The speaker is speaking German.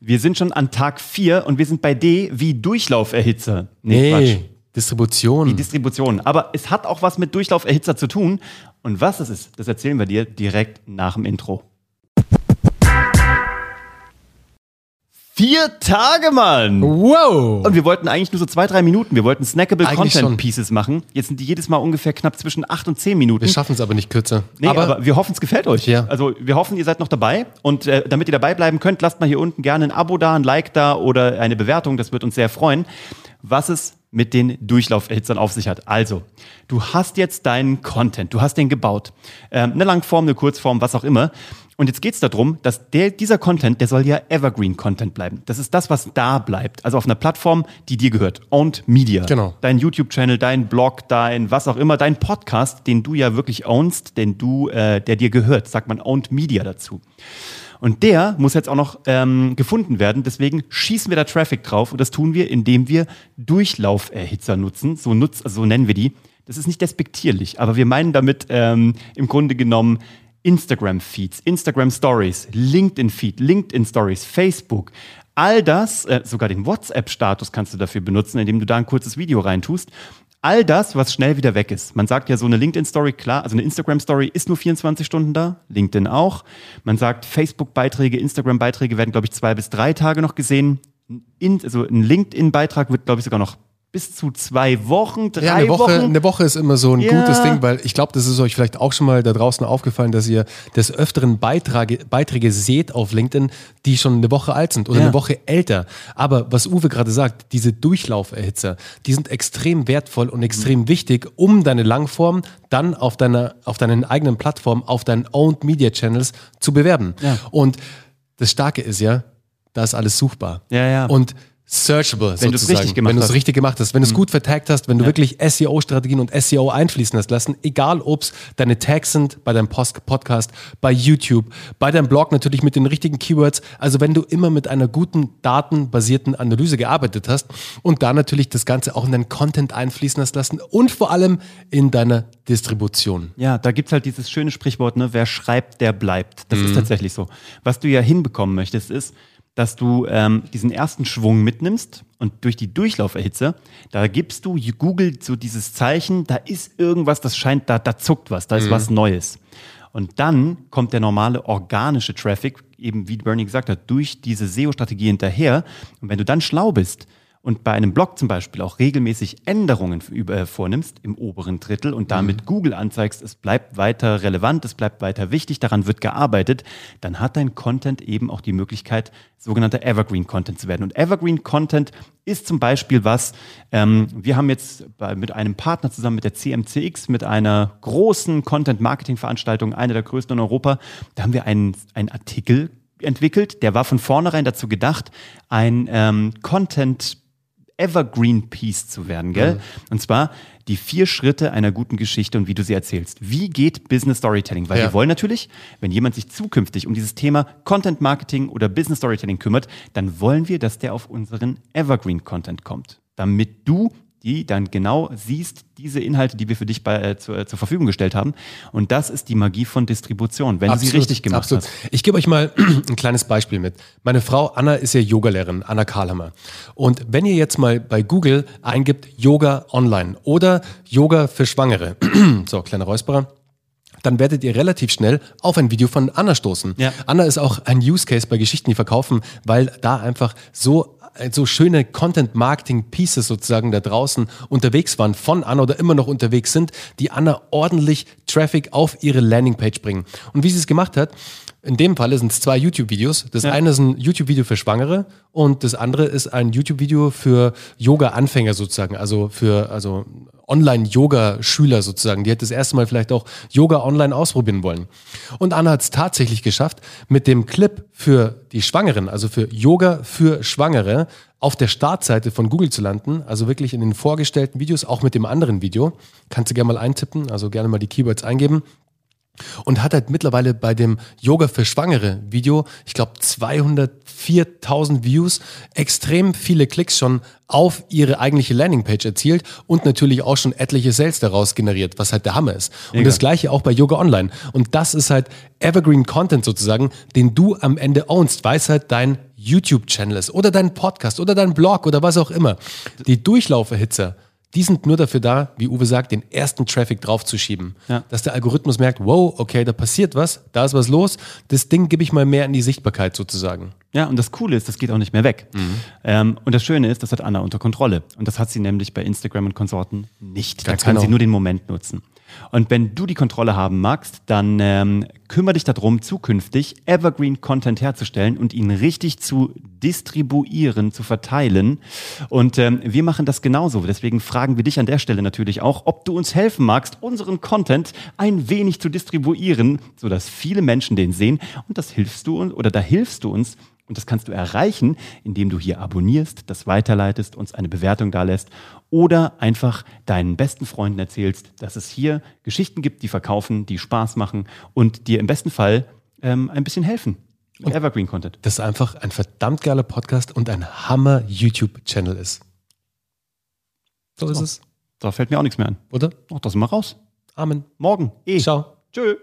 Wir sind schon an Tag 4 und wir sind bei D wie Durchlauferhitzer. Nee, Quatsch. Distribution. Die Distribution. Aber es hat auch was mit Durchlauferhitzer zu tun. Und was es ist, das erzählen wir dir direkt nach dem Intro. Vier Tage, Mann! wow! Und wir wollten eigentlich nur so zwei, drei Minuten. Wir wollten snackable Eigentlich Content schon. Pieces machen. Jetzt sind die jedes Mal ungefähr knapp zwischen acht und zehn Minuten. Wir schaffen es aber nicht kürzer. Nee, aber, wir hoffen, es gefällt euch. Ja. Also wir hoffen, ihr seid noch dabei. Und äh, damit ihr dabei bleiben könnt, lasst mal hier unten gerne ein Abo da, ein Like da oder eine Bewertung. Das wird uns sehr freuen. Was es mit den Durchlauferhitzern auf sich hat. Also, du hast jetzt deinen Content, du hast den gebaut. Ähm, eine Langform, eine Kurzform, was auch immer. Und jetzt geht es darum, dass der, dieser Content, der soll ja Evergreen-Content bleiben. Das ist das, was da bleibt. Also auf einer Plattform, die dir gehört. Owned Media. Genau. Dein YouTube-Channel, dein Blog, dein was auch immer, dein Podcast, den du ja wirklich ownst, den du, äh, der dir gehört, sagt man Owned Media dazu. Und der muss jetzt auch noch ähm, gefunden werden. Deswegen schießen wir da Traffic drauf und das tun wir, indem wir Durchlauferhitzer nutzen. So, nutz, also so nennen wir die. Das ist nicht despektierlich, aber wir meinen damit ähm, im Grunde genommen Instagram-Feeds, Instagram-Stories, LinkedIn-Feed, LinkedIn-Stories, Facebook. All das, äh, sogar den WhatsApp-Status kannst du dafür benutzen, indem du da ein kurzes Video reintust. All das, was schnell wieder weg ist. Man sagt ja so eine LinkedIn-Story, klar, also eine Instagram-Story ist nur 24 Stunden da, LinkedIn auch. Man sagt, Facebook-Beiträge, Instagram-Beiträge werden, glaube ich, zwei bis drei Tage noch gesehen. In, also ein LinkedIn-Beitrag wird, glaube ich, sogar noch bis zu zwei Wochen, drei Ja, eine Woche, Wochen. eine Woche ist immer so ein Ja. gutes Ding, weil ich glaube, das ist euch vielleicht auch schon mal da draußen aufgefallen, dass ihr des Öfteren Beiträge, Beiträge seht auf LinkedIn, die schon eine Woche alt sind oder Ja. eine Woche älter. Aber was Uwe gerade sagt, diese Durchlauferhitzer, die sind extrem wertvoll und extrem wichtig, um deine Langform dann auf deiner, auf deinen eigenen Plattformen, auf deinen Owned Media Channels zu bewerben. Ja. Und das Starke ist ja, da ist alles suchbar. Ja, ja. Und searchable Wenn du's sozusagen. richtig gemacht wenn du es hast. richtig gemacht hast, wenn du es gut vertagt hast, wenn du wirklich SEO-Strategien und SEO einfließen hast lassen, egal ob es deine Tags sind bei deinem Post Podcast, bei YouTube, bei deinem Blog natürlich mit den richtigen Keywords, also wenn du immer mit einer guten datenbasierten Analyse gearbeitet hast und da natürlich das Ganze auch in deinen Content einfließen hast lassen und vor allem in deiner Distribution. Ja, da gibt's halt dieses schöne Sprichwort, ne, wer schreibt, der bleibt. Das ist tatsächlich so. Was du ja hinbekommen möchtest, ist, dass du ähm, diesen ersten Schwung mitnimmst und durch die Durchlauferhitze, da gibst du Google so dieses Zeichen, da ist irgendwas, das scheint, da, da zuckt was, da ist was Neues. Und dann kommt der normale organische Traffic, eben wie Bernie gesagt hat, durch diese SEO-Strategie hinterher. Und wenn du dann schlau bist und bei einem Blog zum Beispiel auch regelmäßig Änderungen äh, vornimmst im oberen Drittel und damit Google anzeigst, es bleibt weiter relevant, es bleibt weiter wichtig, daran wird gearbeitet, dann hat dein Content eben auch die Möglichkeit, sogenannter Evergreen Content zu werden. Und Evergreen Content ist zum Beispiel was, ähm, wir haben jetzt bei, mit einem Partner zusammen mit der CMCX, mit einer großen Content-Marketing-Veranstaltung, einer der größten in Europa, da haben wir einen, einen Artikel entwickelt, der war von vornherein dazu gedacht, ein ähm, Content Evergreen Piece zu werden, gell? Und zwar die vier Schritte einer guten Geschichte und wie du sie erzählst. Wie geht Business Storytelling? Weil Ja. wir wollen natürlich, wenn jemand sich zukünftig um dieses Thema Content Marketing oder Business Storytelling kümmert, dann wollen wir, dass der auf unseren Evergreen Content kommt, damit du die dann genau siehst, diese Inhalte, die wir für dich bei, äh, zur, äh, zur Verfügung gestellt haben. Und das ist die Magie von Distribution, wenn du sie richtig gemacht absolut. hast. Ich gebe euch mal ein kleines Beispiel mit. Meine Frau Anna ist ja Yogalehrerin, Anna Karlhammer. Und wenn ihr jetzt mal bei Google eingibt Yoga online oder Yoga für Schwangere, so kleiner Räusperer, dann werdet ihr relativ schnell auf ein Video von Anna stoßen. Ja. Anna ist auch ein Use Case bei Geschichten, die verkaufen, weil da einfach so so schöne Content-Marketing-Pieces sozusagen da draußen unterwegs waren von Anna oder immer noch unterwegs sind, die Anna ordentlich Traffic auf ihre Landingpage bringen. Und wie sie es gemacht hat, in dem Falle sind es zwei YouTube-Videos. Das Ja. eine ist ein YouTube-Video für Schwangere und das andere ist ein YouTube-Video für Yoga-Anfänger sozusagen, also für also Online-Yoga-Schüler sozusagen, die hat das erste Mal vielleicht auch Yoga online ausprobieren wollen. Und Anna hat es tatsächlich geschafft, mit dem Clip für die Schwangeren, also für Yoga für Schwangere, auf der Startseite von Google zu landen, also wirklich in den vorgestellten Videos, auch mit dem anderen Video. Kannst du gerne mal eintippen, also gerne mal die Keywords eingeben. Und hat halt mittlerweile bei dem Yoga für Schwangere Video, ich glaube 204.000 Views, extrem viele Klicks schon auf ihre eigentliche Landingpage erzielt und natürlich auch schon etliche Sales daraus generiert, was halt der Hammer ist. Und Mega. das gleiche auch bei Yoga Online. Und das ist halt Evergreen Content sozusagen, den du am Ende ownst, weil es halt dein YouTube-Channel ist oder dein Podcast oder dein Blog oder was auch immer. Die Durchlauferhitzer, die sind nur dafür da, wie Uwe sagt, den ersten Traffic draufzuschieben. Ja. Dass der Algorithmus merkt, wow, okay, da passiert was, da ist was los, das Ding gebe ich mal mehr in die Sichtbarkeit sozusagen. Ja, und das Coole ist, das geht auch nicht mehr weg. Ähm, und das Schöne ist, das hat Anna unter Kontrolle. Und das hat sie nämlich bei Instagram und Konsorten nicht. Ganz da kann genau. sie nur den Moment nutzen. Und wenn du die Kontrolle haben magst, dann ähm, kümmere dich darum, zukünftig Evergreen Content herzustellen und ihn richtig zu distribuieren, zu verteilen. Und ähm, wir machen das genauso. Deswegen fragen wir dich an der Stelle natürlich auch, ob du uns helfen magst, unseren Content ein wenig zu distribuieren, sodass viele Menschen den sehen. Und das hilfst du uns oder da hilfst du uns, und das kannst du erreichen, indem du hier abonnierst, das weiterleitest, uns eine Bewertung dalässt oder einfach deinen besten Freunden erzählst, dass es hier Geschichten gibt, die verkaufen, die Spaß machen und dir im besten Fall ähm, ein bisschen helfen. Mit Evergreen Content. Das ist einfach ein verdammt geiler Podcast und ein Hammer YouTube-Channel ist. So ist So. es, Da fällt mir auch nichts mehr an. oder? Ach, das sind wir raus. Amen. Morgen. Eh. Ciao. Tschö.